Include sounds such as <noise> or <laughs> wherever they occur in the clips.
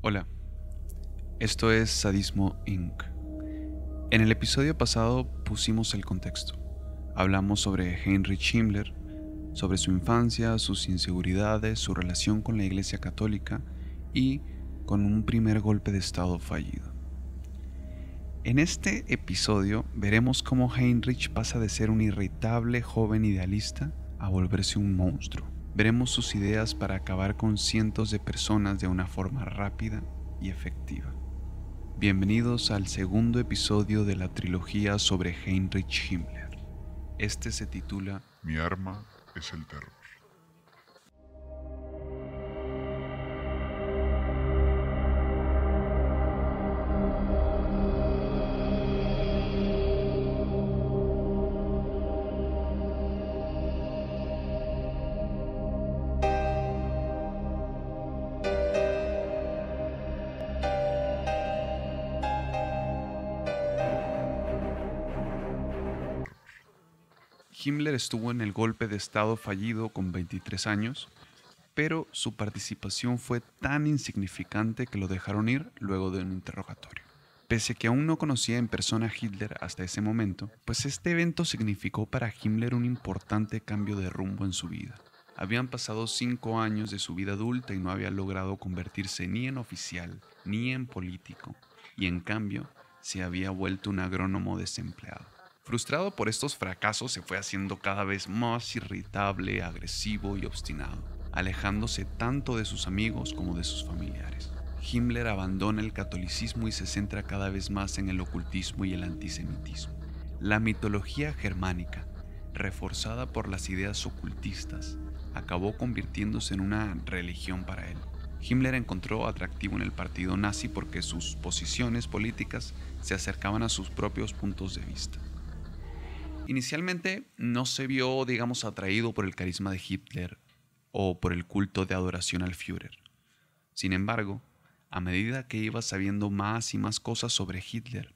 Hola, esto es Sadismo Inc. En el episodio pasado pusimos el contexto. Hablamos sobre Heinrich Himmler, sobre su infancia, sus inseguridades, su relación con la Iglesia Católica y con un primer golpe de Estado fallido. En este episodio veremos cómo Heinrich pasa de ser un irritable joven idealista a volverse un monstruo. Veremos sus ideas para acabar con cientos de personas de una forma rápida y efectiva. Bienvenidos al segundo episodio de la trilogía sobre Heinrich Himmler. Este se titula Mi arma es el terror. Himmler estuvo en el golpe de Estado fallido con 23 años, pero su participación fue tan insignificante que lo dejaron ir luego de un interrogatorio. Pese a que aún no conocía en persona a Hitler hasta ese momento, pues este evento significó para Himmler un importante cambio de rumbo en su vida. Habían pasado cinco años de su vida adulta y no había logrado convertirse ni en oficial ni en político, y en cambio se había vuelto un agrónomo desempleado. Frustrado por estos fracasos, se fue haciendo cada vez más irritable, agresivo y obstinado, alejándose tanto de sus amigos como de sus familiares. Himmler abandona el catolicismo y se centra cada vez más en el ocultismo y el antisemitismo. La mitología germánica, reforzada por las ideas ocultistas, acabó convirtiéndose en una religión para él. Himmler encontró atractivo en el partido nazi porque sus posiciones políticas se acercaban a sus propios puntos de vista. Inicialmente no se vio, digamos, atraído por el carisma de Hitler o por el culto de adoración al Führer. Sin embargo, a medida que iba sabiendo más y más cosas sobre Hitler,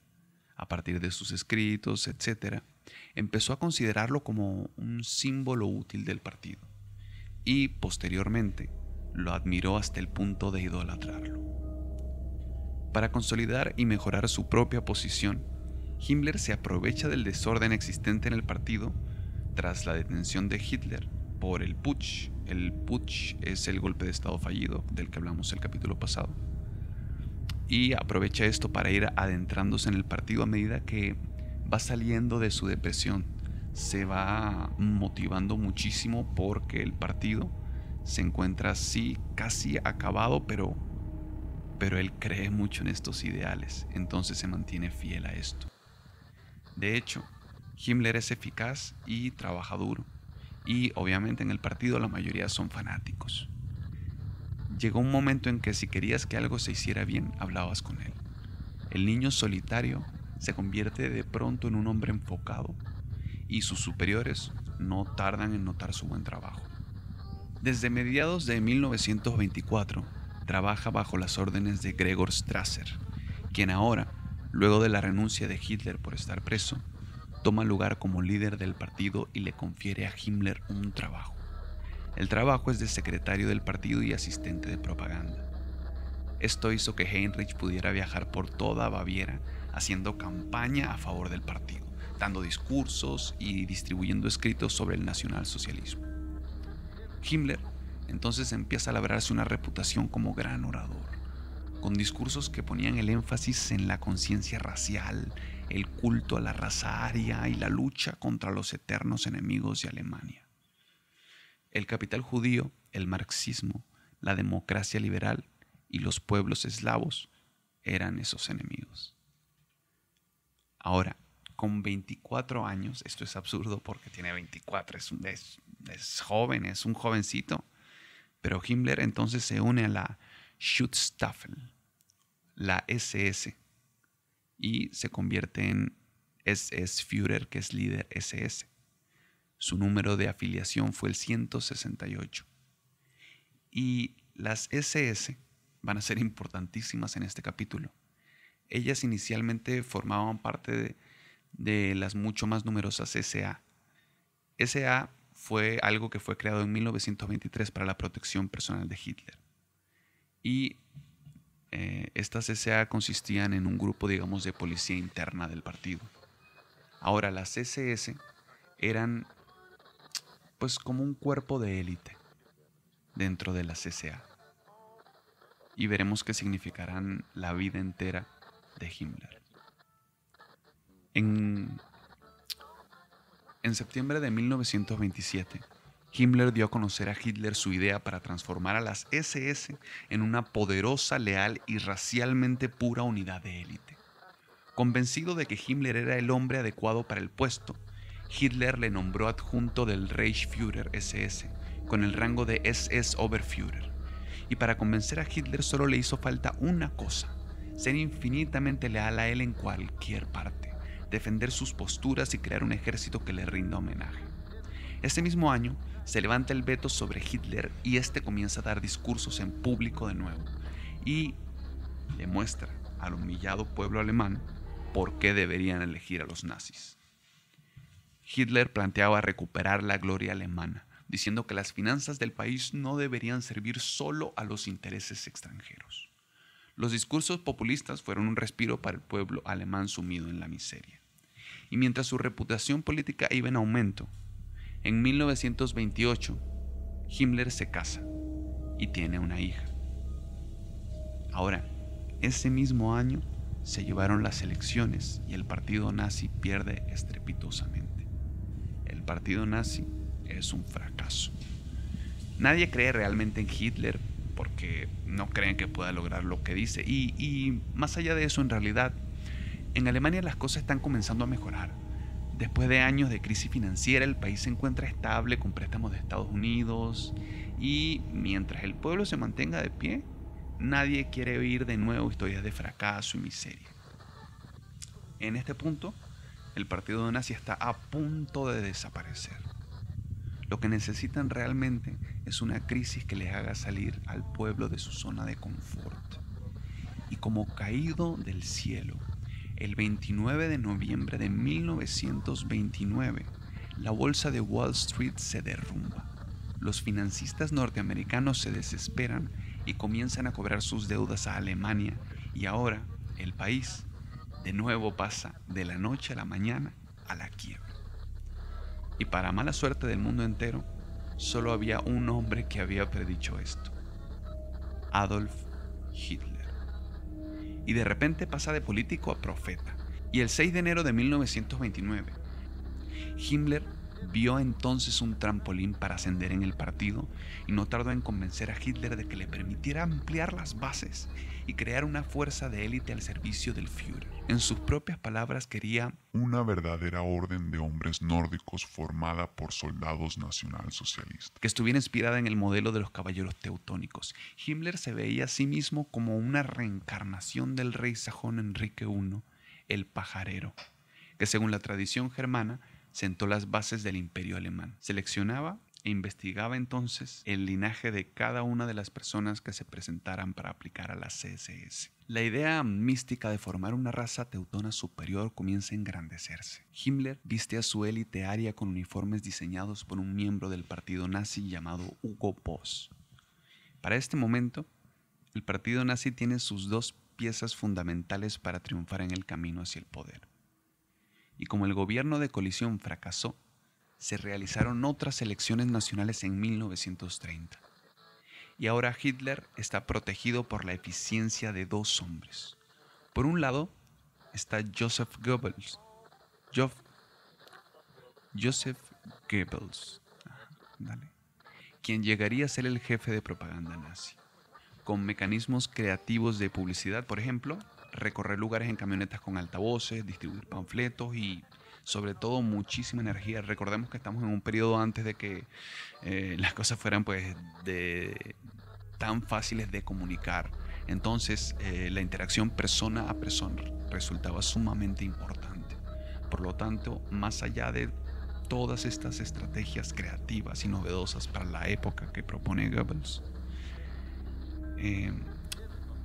a partir de sus escritos, etc., empezó a considerarlo como un símbolo útil del partido y, posteriormente, lo admiró hasta el punto de idolatrarlo. Para consolidar y mejorar su propia posición, Himmler se aprovecha del desorden existente en el partido tras la detención de Hitler por el putsch. El putsch es el golpe de Estado fallido del que hablamos el capítulo pasado. Y aprovecha esto para ir adentrándose en el partido a medida que va saliendo de su depresión. Se va motivando muchísimo porque el partido se encuentra así casi acabado, pero, pero él cree mucho en estos ideales, entonces se mantiene fiel a esto. De hecho, Himmler es eficaz y trabaja duro, y obviamente en el partido la mayoría son fanáticos. Llegó un momento en que si querías que algo se hiciera bien, hablabas con él. El niño solitario se convierte de pronto en un hombre enfocado y sus superiores no tardan en notar su buen trabajo. Desde mediados de 1924 trabaja bajo las órdenes de Gregor Strasser, quien ahora Luego de la renuncia de Hitler por estar preso, toma lugar como líder del partido y le confiere a Himmler un trabajo. El trabajo es de secretario del partido y asistente de propaganda. Esto hizo que Heinrich pudiera viajar por toda Baviera haciendo campaña a favor del partido, dando discursos y distribuyendo escritos sobre el nacionalsocialismo. Himmler entonces empieza a labrarse una reputación como gran orador con discursos que ponían el énfasis en la conciencia racial, el culto a la raza aria y la lucha contra los eternos enemigos de Alemania. El capital judío, el marxismo, la democracia liberal y los pueblos eslavos eran esos enemigos. Ahora, con 24 años, esto es absurdo porque tiene 24, es, es joven, es un jovencito, pero Himmler entonces se une a la Schutzstaffel, la SS, y se convierte en SS Führer, que es líder SS. Su número de afiliación fue el 168. Y las SS van a ser importantísimas en este capítulo. Ellas inicialmente formaban parte de, las mucho más numerosas SA. SA fue algo que fue creado en 1923 para la protección personal de Hitler. Y eh, estas SA consistían en un grupo, digamos, de policía interna del partido. Ahora, las SS eran pues como un cuerpo de élite dentro de la CSA. Y veremos qué significarán la vida entera de Himmler. En, en septiembre de 1927, Himmler dio a conocer a Hitler su idea para transformar a las SS en una poderosa, leal y racialmente pura unidad de élite. Convencido de que Himmler era el hombre adecuado para el puesto, Hitler le nombró adjunto del Reichsführer SS, con el rango de SS Oberführer. Y para convencer a Hitler solo le hizo falta una cosa, ser infinitamente leal a él en cualquier parte, defender sus posturas y crear un ejército que le rinda homenaje. Ese mismo año se levanta el veto sobre Hitler y este comienza a dar discursos en público de nuevo y demuestra al humillado pueblo alemán por qué deberían elegir a los nazis. Hitler planteaba recuperar la gloria alemana, diciendo que las finanzas del país no deberían servir solo a los intereses extranjeros. Los discursos populistas fueron un respiro para el pueblo alemán sumido en la miseria. Y mientras su reputación política iba en aumento, en 1928 Himmler se casa y tiene una hija. Ahora, ese mismo año se llevaron las elecciones y el partido nazi pierde estrepitosamente el partido nazi es un fracaso. Nadie cree realmente en Hitler porque no creen que pueda lograr lo que dice. Y, más allá de eso, en realidad, en Alemania las cosas están comenzando a mejorar. Después de años de crisis financiera, el país se encuentra estable con préstamos de Estados Unidos y mientras el pueblo se mantenga de pie, nadie quiere oír de nuevo historias de fracaso y miseria. En este punto, el partido nazi está a punto de desaparecer. Lo que necesitan realmente es una crisis que les haga salir al pueblo de su zona de confort. Y como caído del cielo, el 29 de noviembre de 1929, la bolsa de Wall Street se derrumba. Los financistas norteamericanos se desesperan y comienzan a cobrar sus deudas a Alemania y ahora el país de nuevo pasa de la noche a la mañana a la quiebra. Y para mala suerte del mundo entero, solo había un hombre que había predicho esto, Adolf Hitler. Y de repente pasa de político a profeta. Y el 6 de enero de 1929, Himmler vio entonces un trampolín para ascender en el partido y no tardó en convencer a Hitler de que le permitiera ampliar las bases y crear una fuerza de élite al servicio del Führer. En sus propias palabras quería una verdadera orden de hombres nórdicos formada por soldados nacionalsocialistas. Que estuviera inspirada en el modelo de los caballeros teutónicos. Himmler se veía a sí mismo como una reencarnación del rey sajón Enrique I, el pajarero, que según la tradición germana sentó las bases del imperio alemán. Seleccionaba e investigaba entonces el linaje de cada una de las personas que se presentaran para aplicar a la CSS. La idea mística de formar una raza teutona superior comienza a engrandecerse. Himmler viste a su élite aria con uniformes diseñados por un miembro del partido nazi llamado Hugo Boss. Para este momento, el partido nazi tiene sus dos piezas fundamentales para triunfar en el camino hacia el poder. Y como el gobierno de colisión fracasó, se realizaron otras elecciones nacionales en 1930. Y ahora Hitler está protegido por la eficiencia de dos hombres. Por un lado está Joseph Goebbels. Joseph Goebbels, quien llegaría a ser el jefe de propaganda nazi, con mecanismos creativos de publicidad, por ejemplo, recorrer lugares en camionetas con altavoces, distribuir panfletos y sobre todo muchísima energía. Recordemos que estamos en un periodo antes de que eh, las cosas fueran pues de tan fáciles de comunicar. Entonces eh, la interacción persona a persona resultaba sumamente importante. Por lo tanto, más allá de todas estas estrategias creativas y novedosas para la época que propone Goebbels, eh,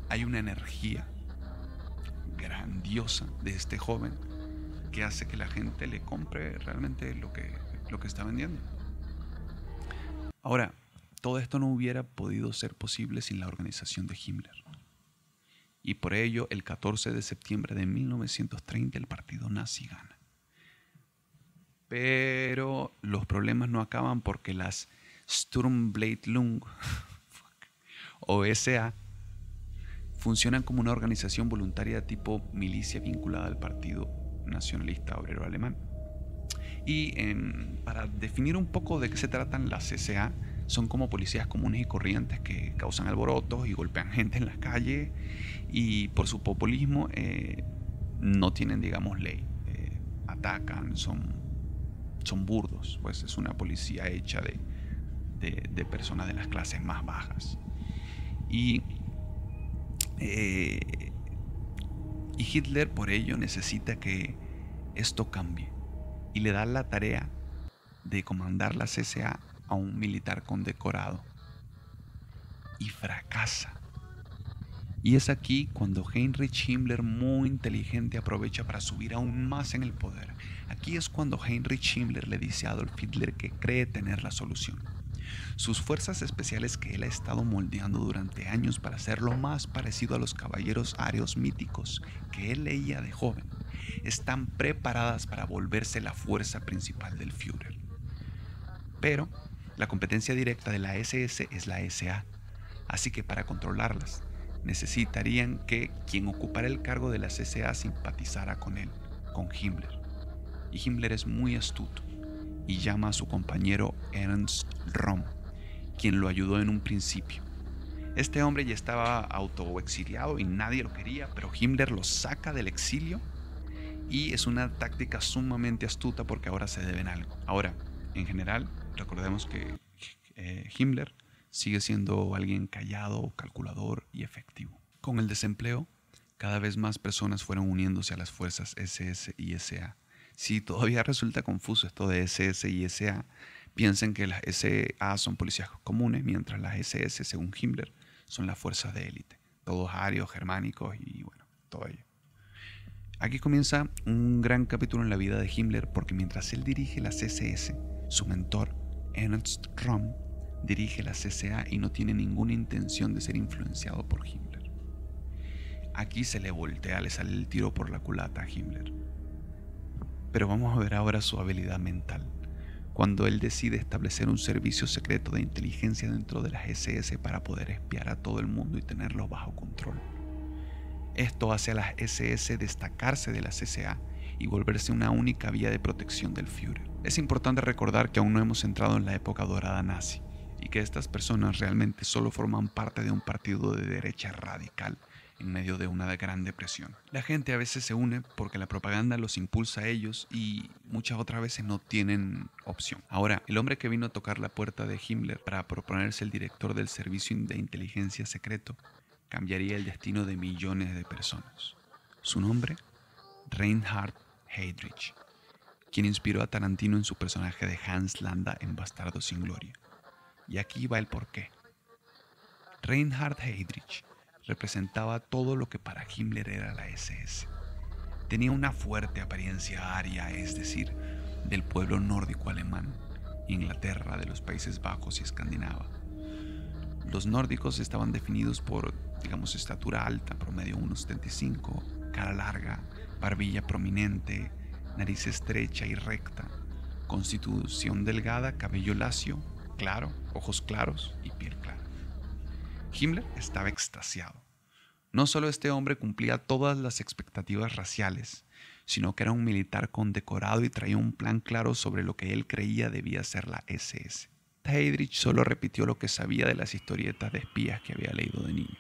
hay una energía grandiosa de este joven que hace que la gente le compre realmente lo que, lo que está vendiendo. Ahora, todo esto no hubiera podido ser posible sin la organización de Himmler. y por ello el 14 de septiembre de 1930 el partido nazi gana. Pero los problemas no acaban porque las Sturmbleitlung <laughs> o SA funcionan como una organización voluntaria tipo milicia vinculada al Partido Nacionalista Obrero Alemán. Y para definir un poco de qué se tratan las SA, son como policías comunes y corrientes que causan alborotos y golpean <laughs> gente en las calles y por su populismo eh, no tienen, digamos, ley. Eh, atacan, son, son burdos, pues es una policía hecha de, de, personas de las clases más bajas. Y, eh, y Hitler por ello necesita que esto cambie y le da la tarea de comandar la CSA a un militar condecorado y fracasa. Y es aquí cuando Heinrich Himmler, muy inteligente, aprovecha para subir aún más en el poder. Aquí es cuando Heinrich Himmler le dice a Adolf Hitler que cree tener la solución. Sus fuerzas especiales que él ha estado moldeando durante años para ser lo más parecido a los caballeros arios míticos que él leía de joven, están preparadas para volverse la fuerza principal del Führer. Pero la competencia directa de la SS es la SA, así que para controlarlas necesitarían que quien ocupara el cargo de la SA simpatizara con él, con Himmler. Y Himmler es muy astuto y llama a su compañero Ernst Röhm, quien lo ayudó en un principio. Este hombre ya estaba autoexiliado y nadie lo quería, pero Himmler lo saca del exilio y es una táctica sumamente astuta porque ahora se deben algo. Ahora, en general, recordemos que eh, Himmler sigue siendo alguien callado, calculador y efectivo. Con el desempleo, cada vez más personas fueron uniéndose a las fuerzas SS y SA. Si todavía resulta confuso esto de SS y SA, piensen que las SA son policías comunes, mientras las SS, según Himmler, son las fuerzas de élite. Todos arios, germánicos y bueno, todo ello. Aquí comienza un gran capítulo en la vida de Himmler porque mientras él dirige las SS, su mentor, Ernst Röhm, dirige la CCA y no tiene ninguna intención de ser influenciado por Himmler. Aquí se le voltea, le sale el tiro por la culata a Himmler. Pero vamos a ver ahora su habilidad mental, cuando él decide establecer un servicio secreto de inteligencia dentro de las SS para poder espiar a todo el mundo y tenerlos bajo control. Esto hace a las SS destacarse de la CCA y volverse una única vía de protección del Führer. Es importante recordar que aún no hemos entrado en la época dorada nazi y que estas personas realmente solo forman parte de un partido de derecha radical en medio de una gran depresión. La gente a veces se une porque la propaganda los impulsa a ellos y muchas otras veces no tienen opción. Ahora, el hombre que vino a tocar la puerta de Himmler para proponerse el director del servicio de inteligencia secreto cambiaría el destino de millones de personas. Su nombre, Reinhard Heydrich, quien inspiró a Tarantino en su personaje de Hans Landa en Bastardo sin Gloria. Y aquí va el porqué. Reinhard Heydrich representaba todo lo que para Himmler era la SS. Tenía una fuerte apariencia aria, es decir, del pueblo nórdico alemán, Inglaterra, de los Países Bajos y Escandinava. Los nórdicos estaban definidos por, digamos, estatura alta, promedio 1,75, cara larga, barbilla prominente, nariz estrecha y recta, constitución delgada, cabello lacio, claro, ojos claros y piel clara. Himmler estaba extasiado. No solo este hombre cumplía todas las expectativas raciales, sino que era un militar condecorado y traía un plan claro sobre lo que él creía debía ser la SS. Heydrich solo repitió lo que sabía de las historietas de espías que había leído de niño,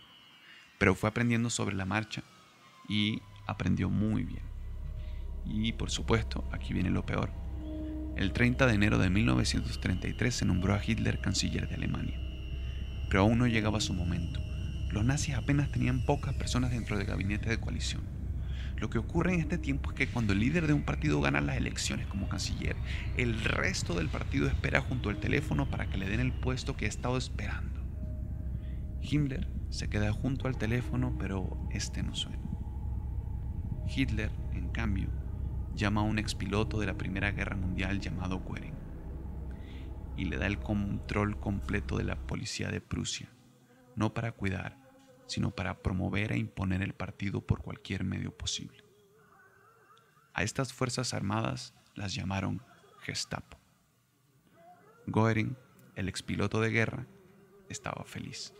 pero fue aprendiendo sobre la marcha y aprendió muy bien. Y por supuesto, aquí viene lo peor. El 30 de enero de 1933 se nombró a Hitler canciller de Alemania. Pero aún no llegaba su momento. Los nazis apenas tenían pocas personas dentro del gabinete de coalición. Lo que ocurre en este tiempo es que cuando el líder de un partido gana las elecciones como canciller, el resto del partido espera junto al teléfono para que le den el puesto que ha estado esperando. Himmler se queda junto al teléfono, pero este no suena. Hitler, en cambio, llama a un expiloto de la Primera Guerra Mundial llamado Goering y le da el control completo de la policía de Prusia, no para cuidar, sino para promover e imponer el partido por cualquier medio posible. A estas fuerzas armadas las llamaron Gestapo. Goering, el expiloto de guerra, estaba feliz.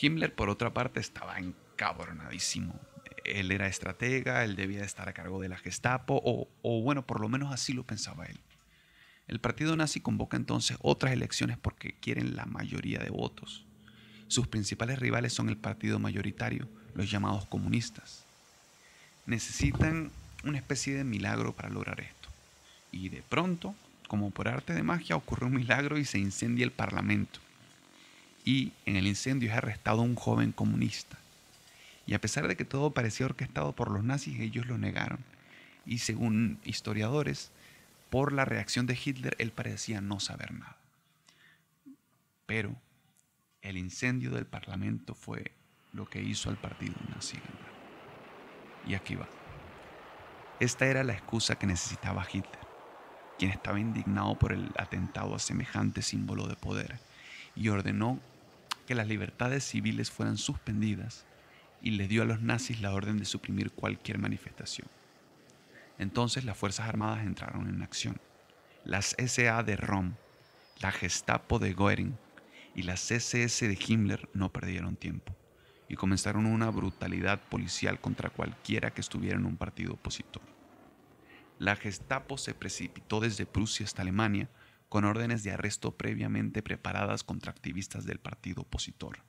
Himmler, por otra parte, estaba encabronadísimo. Él era estratega, él debía estar a cargo de la Gestapo, o, o bueno, por lo menos así lo pensaba él. El partido nazi convoca entonces otras elecciones porque quieren la mayoría de votos. Sus principales rivales son el partido mayoritario, los llamados comunistas. Necesitan una especie de milagro para lograr esto. Y de pronto, como por arte de magia, ocurre un milagro y se incendia el parlamento. Y en el incendio es arrestado un joven comunista. Y a pesar de que todo parecía orquestado por los nazis, ellos lo negaron. Y según historiadores, por la reacción de Hitler, él parecía no saber nada. Pero el incendio del Parlamento fue lo que hizo al partido nazi Y aquí va. Esta era la excusa que necesitaba Hitler, quien estaba indignado por el atentado a semejante símbolo de poder y ordenó que las libertades civiles fueran suspendidas y le dio a los nazis la orden de suprimir cualquier manifestación. Entonces las Fuerzas Armadas entraron en acción. Las SA de Rom, la Gestapo de Goering y las SS de Himmler no perdieron tiempo y comenzaron una brutalidad policial contra cualquiera que estuviera en un partido opositor. La Gestapo se precipitó desde Prusia hasta Alemania con órdenes de arresto previamente preparadas contra activistas del partido opositor.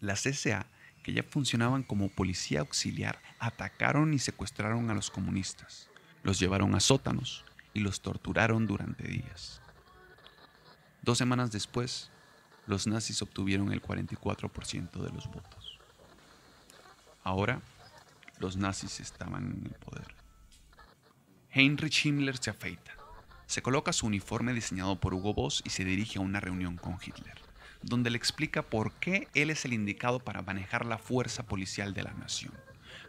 Las SA que ya funcionaban como policía auxiliar, atacaron y secuestraron a los comunistas. Los llevaron a sótanos y los torturaron durante días. Dos semanas después, los nazis obtuvieron el 44% de los votos. Ahora, los nazis estaban en el poder. Heinrich Himmler se afeita, se coloca su uniforme diseñado por Hugo Boss y se dirige a una reunión con Hitler donde le explica por qué él es el indicado para manejar la fuerza policial de la nación.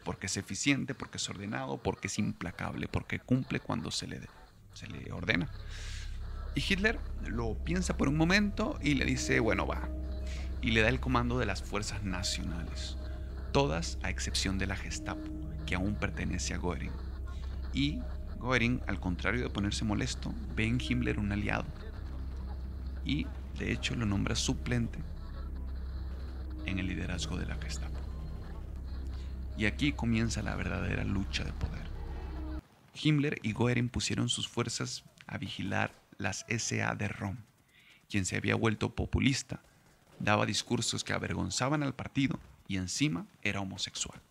Porque es eficiente, porque es ordenado, porque es implacable, porque cumple cuando se le, se le ordena. Y Hitler lo piensa por un momento y le dice, bueno, va. Y le da el comando de las fuerzas nacionales, todas a excepción de la Gestapo, que aún pertenece a Göring. Y Göring, al contrario de ponerse molesto, ve en Himmler un aliado. Y de hecho, lo nombra suplente en el liderazgo de la Gestapo. Y aquí comienza la verdadera lucha de poder. Himmler y Goering pusieron sus fuerzas a vigilar las SA de Rom, quien se había vuelto populista, daba discursos que avergonzaban al partido y encima era homosexual.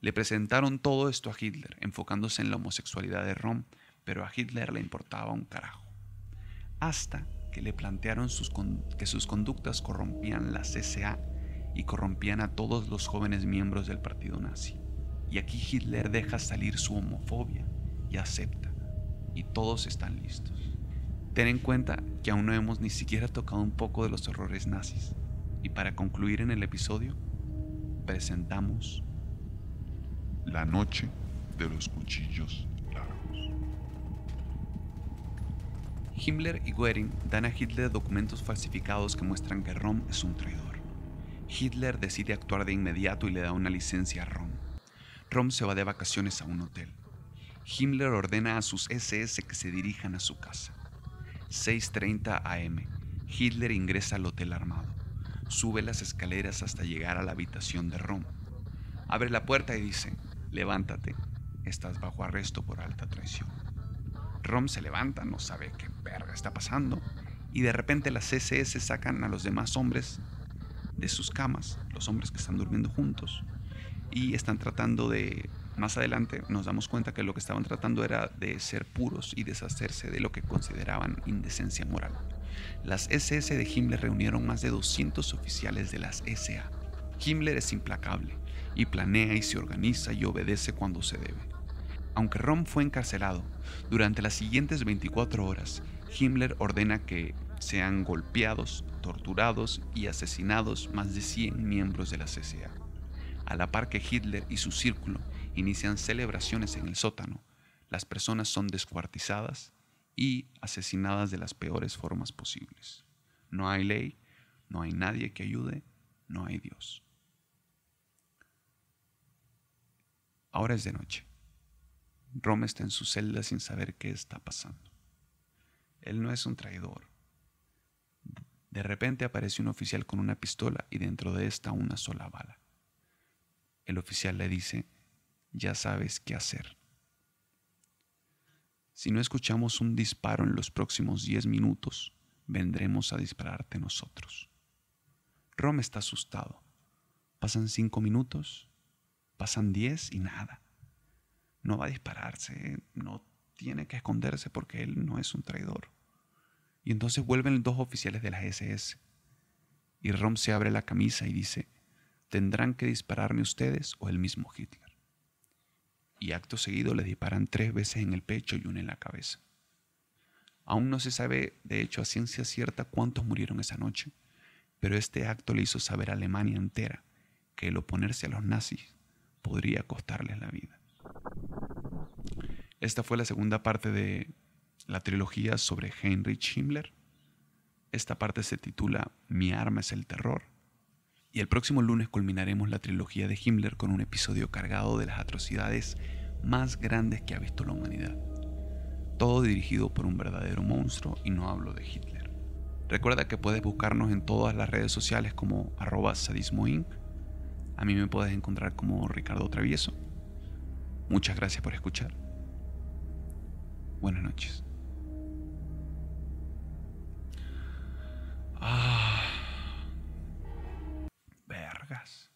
Le presentaron todo esto a Hitler, enfocándose en la homosexualidad de Rom, pero a Hitler le importaba un carajo. Hasta que le plantearon que sus conductas corrompían la CSA y corrompían a todos los jóvenes miembros del partido nazi. Y aquí Hitler deja salir su homofobia y acepta. Y todos están listos. Ten en cuenta que aún no hemos ni siquiera tocado un poco de los horrores nazis. Y para concluir en el episodio, presentamos La noche de los cuchillos Himmler y Goering dan a Hitler documentos falsificados que muestran que Rom es un traidor. Hitler decide actuar de inmediato y le da una licencia a Rom. Rom se va de vacaciones a un hotel. Himmler ordena a sus SS que se dirijan a su casa. 6.30 am. Hitler ingresa al hotel armado. Sube las escaleras hasta llegar a la habitación de Rom. Abre la puerta y dice, levántate, estás bajo arresto por alta traición. Rom se levanta, no sabe qué verga está pasando, y de repente las SS sacan a los demás hombres de sus camas, los hombres que están durmiendo juntos, y están tratando de, más adelante nos damos cuenta que lo que estaban tratando era de ser puros y deshacerse de lo que consideraban indecencia moral. Las SS de Himmler reunieron más de 200 oficiales de las SA. Himmler es implacable y planea y se organiza y obedece cuando se debe. Aunque Rom fue encarcelado, durante las siguientes 24 horas, Himmler ordena que sean golpeados, torturados y asesinados más de 100 miembros de la CCA. A la par que Hitler y su círculo inician celebraciones en el sótano, las personas son descuartizadas y asesinadas de las peores formas posibles. No hay ley, no hay nadie que ayude no hay Dios. Ahora es de noche. Rom está en su celda sin saber qué está pasando. Él no es un traidor. De repente aparece un oficial con una pistola y dentro de esta una sola bala. El oficial le dice, ya sabes qué hacer. Si no escuchamos un disparo en los próximos 10 minutos, vendremos a dispararte nosotros. Rom está asustado. Pasan cinco minutos, pasan diez y nada. No va a dispararse, no tiene que esconderse porque él no es un traidor. Y entonces vuelven dos oficiales de la SS. Y Rom se abre la camisa y dice, tendrán que dispararme ustedes o el mismo Hitler. Y acto seguido le disparan tres veces en el pecho y una en la cabeza. Aún no se sabe, de hecho, a ciencia cierta cuántos murieron esa noche, pero este acto le hizo saber a Alemania entera que el oponerse a los nazis podría costarles la vida. Esta fue la segunda parte de la trilogía sobre Heinrich Himmler. Esta parte se titula Mi arma es el terror. Y el próximo lunes culminaremos la trilogía de Himmler con un episodio cargado de las atrocidades más grandes que ha visto la humanidad. Todo dirigido por un verdadero monstruo y no hablo de Hitler. Recuerda que puedes buscarnos en todas las redes sociales como arroba sadismoinc. A mí me puedes encontrar como Ricardo Travieso. Muchas gracias por escuchar. Buenas noches. Ah. Vergas.